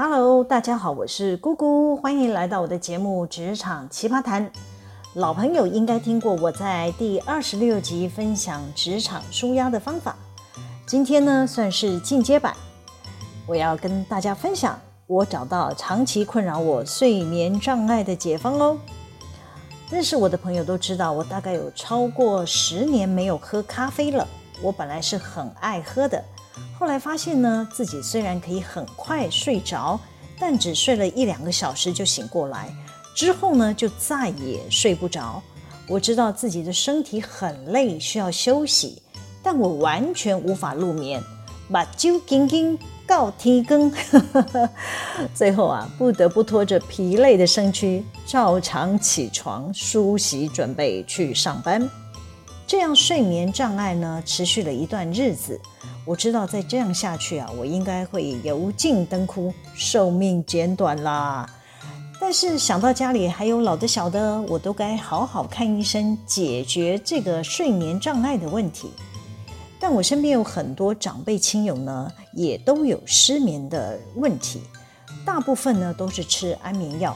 Hello，大家好，我是姑姑，欢迎来到我的节目《职场奇葩谈》。老朋友应该听过我在第二十六集分享职场舒压的方法。今天呢，算是进阶版，我要跟大家分享我找到长期困扰我睡眠障碍的解方哦。认识我的朋友都知道，我大概有超过十年没有喝咖啡了。我本来是很爱喝的。后来发现呢，自己虽然可以很快睡着，但只睡了一两个小时就醒过来，之后呢就再也睡不着。我知道自己的身体很累，需要休息，但我完全无法入眠，把酒紧紧告天更，最后啊不得不拖着疲累的身躯，照常起床梳洗，准备去上班。这样睡眠障碍呢，持续了一段日子。我知道再这样下去啊，我应该会油尽灯枯，寿命减短啦。但是想到家里还有老的小的，我都该好好看医生，解决这个睡眠障碍的问题。但我身边有很多长辈亲友呢，也都有失眠的问题，大部分呢都是吃安眠药。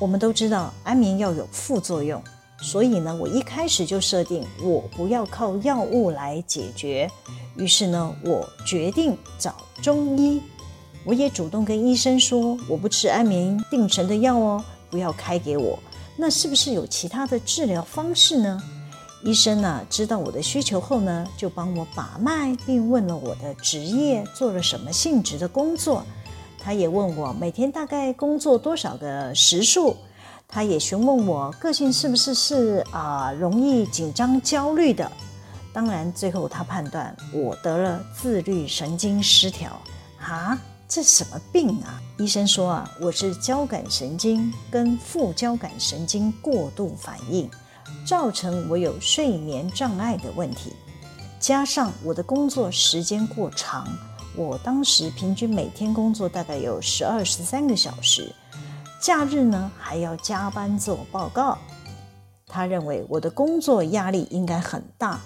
我们都知道安眠药有副作用。所以呢，我一开始就设定我不要靠药物来解决。于是呢，我决定找中医。我也主动跟医生说，我不吃安眠定神的药哦，不要开给我。那是不是有其他的治疗方式呢？医生呢，知道我的需求后呢，就帮我把脉，并问了我的职业，做了什么性质的工作。他也问我每天大概工作多少个时数。他也询问我个性是不是是啊、容易紧张焦虑的，当然最后他判断我得了自律神经失调啊，这什么病啊？医生说啊，我是交感神经跟副交感神经过度反应，造成我有睡眠障碍的问题，加上我的工作时间过长，我当时平均每天工作大概有十二十三个小时。假日呢，还要加班做报告，他认为我的工作压力应该很大。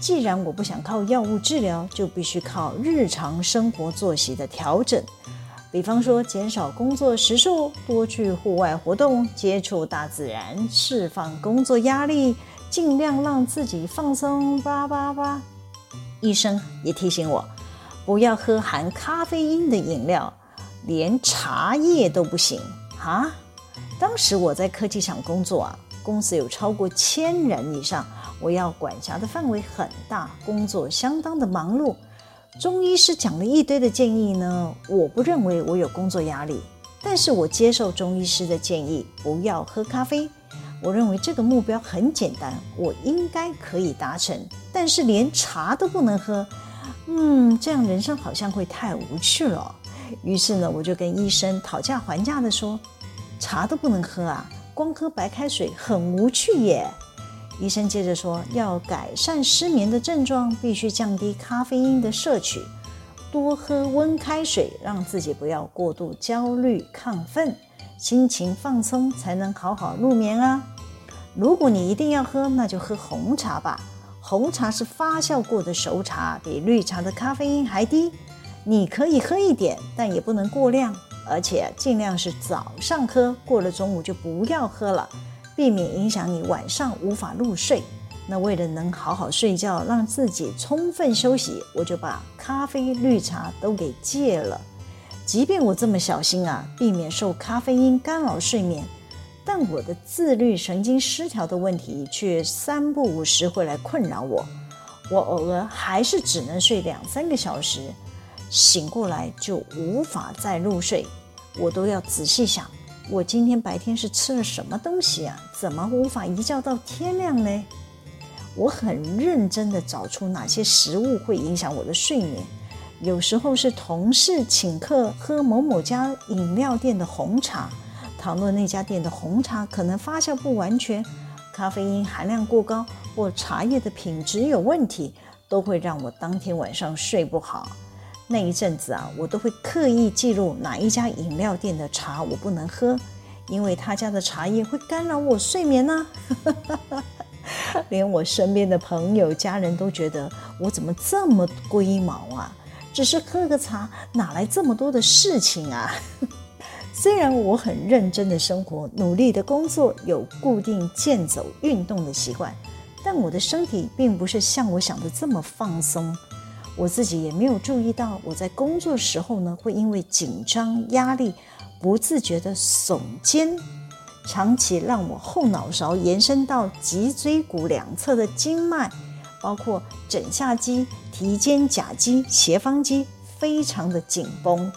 既然我不想靠药物治疗，就必须靠日常生活作息的调整，比方说减少工作时数，多去户外活动，接触大自然，释放工作压力，尽量让自己放松。叭叭叭。医生也提醒我，不要喝含咖啡因的饮料，连茶叶都不行。啊，当时我在科技厂工作啊，公司有超过千人以上，我要管辖的范围很大，工作相当的忙碌。中医师讲了一堆的建议呢，我不认为我有工作压力，但是我接受中医师的建议，不要喝咖啡。我认为这个目标很简单，我应该可以达成。但是连茶都不能喝，嗯，这样人生好像会太无趣了。于是呢，我就跟医生讨价还价的说：“茶都不能喝啊，光喝白开水很无趣耶。”医生接着说：“要改善失眠的症状，必须降低咖啡因的摄取，多喝温开水，让自己不要过度焦虑亢奋，心情放松，才能好好入眠啊。如果你一定要喝，那就喝红茶吧。红茶是发酵过的熟茶，比绿茶的咖啡因还低。”你可以喝一点，但也不能过量，而且尽量是早上喝，过了中午就不要喝了，避免影响你晚上无法入睡。那为了能好好睡觉，让自己充分休息，我就把咖啡、绿茶都给戒了。即便我这么小心啊，避免受咖啡因干扰睡眠，但我的自律神经失调的问题却三不五时会来困扰我。我偶尔还是只能睡两三个小时。醒过来就无法再入睡，我都要仔细想，我今天白天是吃了什么东西啊？怎么无法一觉到天亮呢？我很认真地找出哪些食物会影响我的睡眠。有时候是同事请客喝某某家饮料店的红茶，倘若那家店的红茶可能发酵不完全，咖啡因含量过高，或茶叶的品质有问题，都会让我当天晚上睡不好。那一阵子啊，我都会刻意记录哪一家饮料店的茶我不能喝，因为他家的茶叶会干扰我睡眠呢、啊。连我身边的朋友、家人都觉得我怎么这么龟毛啊？只是喝个茶，哪来这么多的事情啊？虽然我很认真的生活，努力的工作，有固定健走运动的习惯，但我的身体并不是像我想的这么放松。我自己也没有注意到，我在工作时候呢，会因为紧张压力，不自觉的耸肩，长期让我后脑勺延伸到脊椎骨两侧的经脉，包括枕下肌、提肩胛肌、斜方肌，非常的紧绷。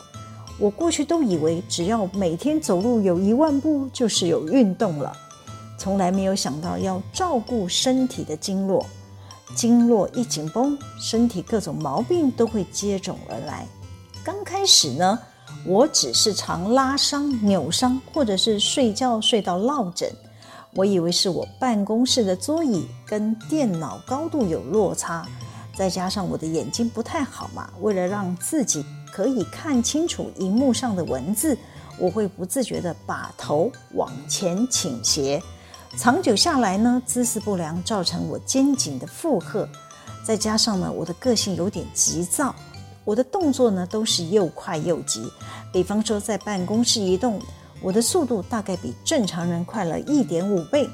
我过去都以为只要每天走路有一万步就是有运动了，从来没有想到要照顾身体的经络，经络一紧绷，身体各种毛病都会接踵而来。刚开始呢，我只是常拉伤、扭伤，或者是睡觉睡到落枕，我以为是我办公室的桌椅跟电脑高度有落差，再加上我的眼睛不太好嘛，为了让自己。可以看清楚荧幕上的文字，我会不自觉地把头往前倾斜，长久下来呢，姿势不良造成我肩颈的负荷，再加上呢，我的个性有点急躁，我的动作呢都是又快又急。比方说在办公室移动，我的速度大概比正常人快了一点五倍。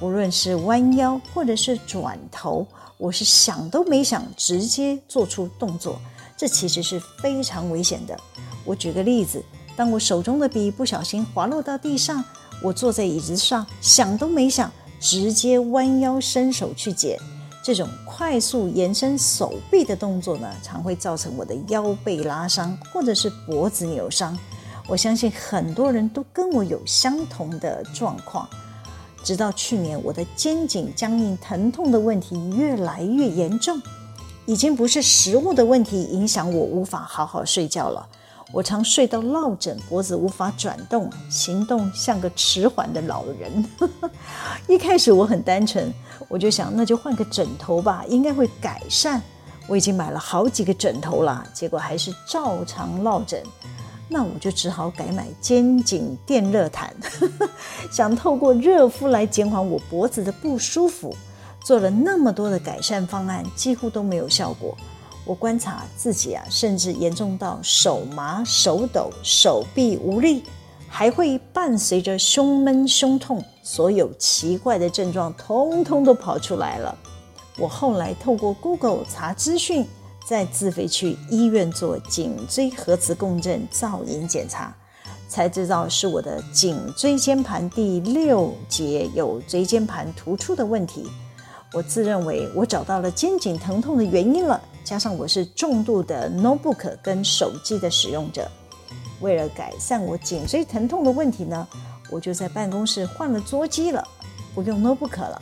无论是弯腰或者是转头，我是想都没想，直接做出动作。这其实是非常危险的。我举个例子，当我手中的笔不小心滑落到地上，我坐在椅子上，想都没想，直接弯腰伸手去捡。这种快速延伸手臂的动作呢，常会造成我的腰背拉伤，或者是脖子扭伤。我相信很多人都跟我有相同的状况。直到去年，我的肩颈僵硬疼痛的问题越来越严重。已经不是食物的问题影响我无法好好睡觉了，我常睡到落枕，脖子无法转动，行动像个迟缓的老人。一开始我很单纯，我就想那就换个枕头吧，应该会改善。我已经买了好几个枕头了，结果还是照常落枕。那我就只好改买肩颈电热毯，想透过热敷来减缓我脖子的不舒服。做了那么多的改善方案，几乎都没有效果。我观察自己啊，甚至严重到手麻、手抖、手臂无力，还会伴随着胸闷、胸痛，所有奇怪的症状通通都跑出来了。我后来透过 Google 查资讯，再自费去医院做颈椎核磁共振造影检查，才知道是我的颈椎间盘第六节有椎间盘突出的问题。我自认为我找到了肩颈疼痛的原因了，加上我是重度的 notebook 跟手机的使用者，为了改善我颈椎疼痛的问题呢，我就在办公室换了桌机了，不用 notebook 了，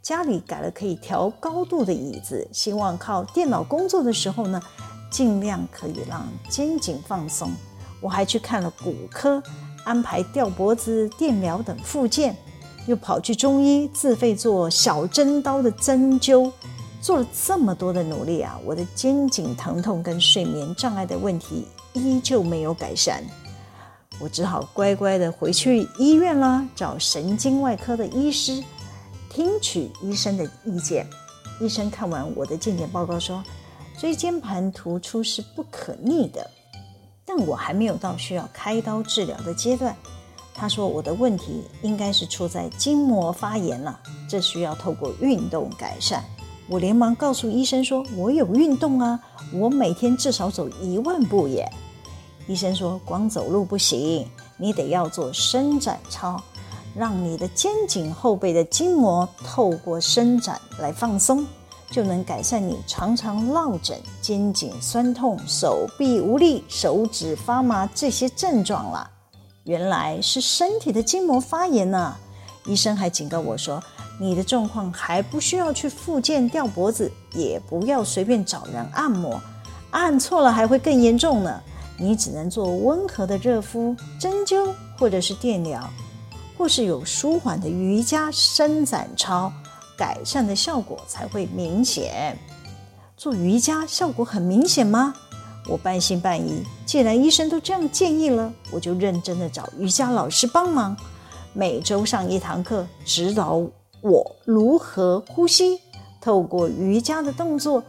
家里改了可以调高度的椅子，希望靠电脑工作的时候呢，尽量可以让肩颈放松。我还去看了骨科，安排吊脖子、电疗等复健。又跑去中医自费做小针刀的针灸，做了这么多的努力啊，我的肩颈疼痛跟睡眠障碍的问题依旧没有改善，我只好乖乖的回去医院啦，找神经外科的医师，听取医生的意见。医生看完我的健检报告说，椎间盘突出是不可逆的，但我还没有到需要开刀治疗的阶段。他说：“我的问题应该是出在筋膜发炎了，这需要透过运动改善。”我连忙告诉医生说：“我有运动啊，我每天至少走一万步耶。”医生说：“光走路不行，你得要做伸展操，让你的肩颈后背的筋膜透过伸展来放松，就能改善你常常落枕、肩颈酸痛、手臂无力、手指发麻这些症状了。”原来是身体的筋膜发炎呢、医生还警告我说：“你的状况还不需要去复健吊脖子，也不要随便找人按摩，按错了还会更严重呢。你只能做温和的热敷、针灸或者是电疗，或是有舒缓的瑜伽伸展操，改善的效果才会明显。做瑜伽效果很明显吗？”我半信半疑，既然医生都这样建议了，我就认真的找瑜伽老师帮忙，每周上一堂课，指导我如何呼吸，透过瑜伽的动作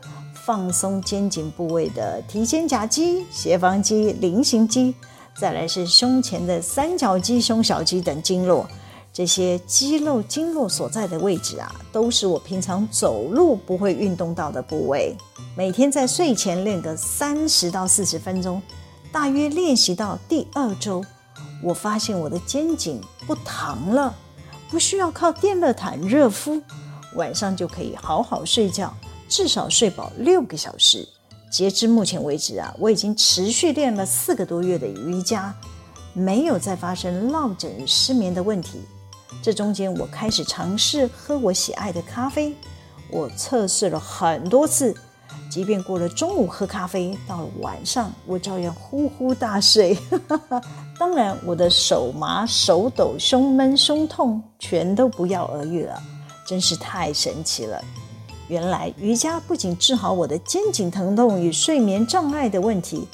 放松肩颈部位的提肩胛肌、斜方肌、菱形肌，再来是胸前的三角肌、胸小肌等经络。这些肌肉经络所在的位置啊，都是我平常走路不会运动到的部位。每天在睡前练个三十到四十分钟，大约练习到第二周，我发现我的肩颈不疼了，不需要靠电热毯热敷，晚上就可以好好睡觉。至少睡饱六个小时。截至目前为止啊，我已经持续练了四个多月的瑜伽，没有再发生落枕失眠的问题。这中间我开始尝试喝我喜爱的咖啡，我测试了很多次，即便过了中午喝咖啡，到了晚上我照样呼呼大睡。当然，我的手麻、手抖、胸闷、胸痛全都不药而愈了，真是太神奇了。原来瑜伽不仅治好我的肩颈疼痛与睡眠障碍的问题，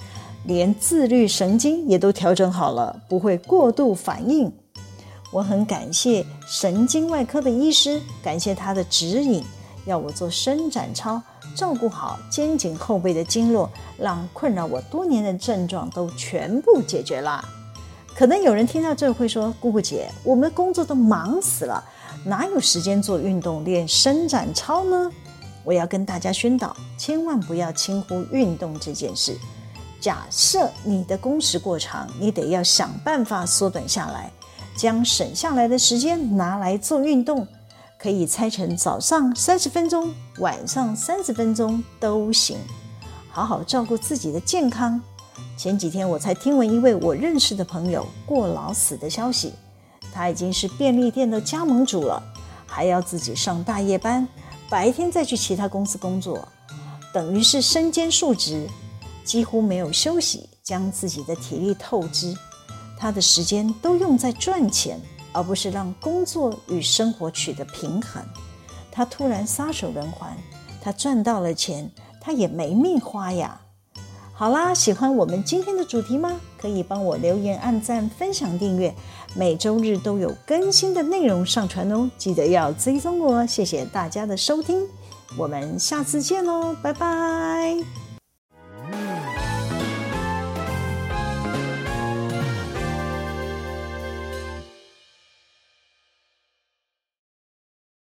连自律神经也都调整好了，不会过度反应。我很感谢神经外科的医师，感谢他的指引，要我做伸展操，照顾好肩颈后背的经络，让困扰我多年的症状都全部解决了。可能有人听到这会说：“姑姑姐，我们工作都忙死了。”哪有时间做运动练伸展操呢？我要跟大家宣导，千万不要轻忽运动这件事。假设你的工时过长，你得要想办法缩短下来，将省下来的时间拿来做运动。可以拆成早上三十分钟，晚上三十分钟都行。好好照顾自己的健康。前几天我才听闻一位我认识的朋友过劳死的消息。他已经是便利店的加盟主了，还要自己上大夜班，白天再去其他公司工作，等于是身兼数职，几乎没有休息，将自己的体力透支。他的时间都用在赚钱，而不是让工作与生活取得平衡。他突然撒手人寰，他赚到了钱，他也没命花呀。好啦，喜欢我们今天的主题吗？可以帮我留言、按赞、分享、订阅，每周日都有更新的内容上传哦。记得要追踪我，谢谢大家的收听，我们下次见喽，拜拜。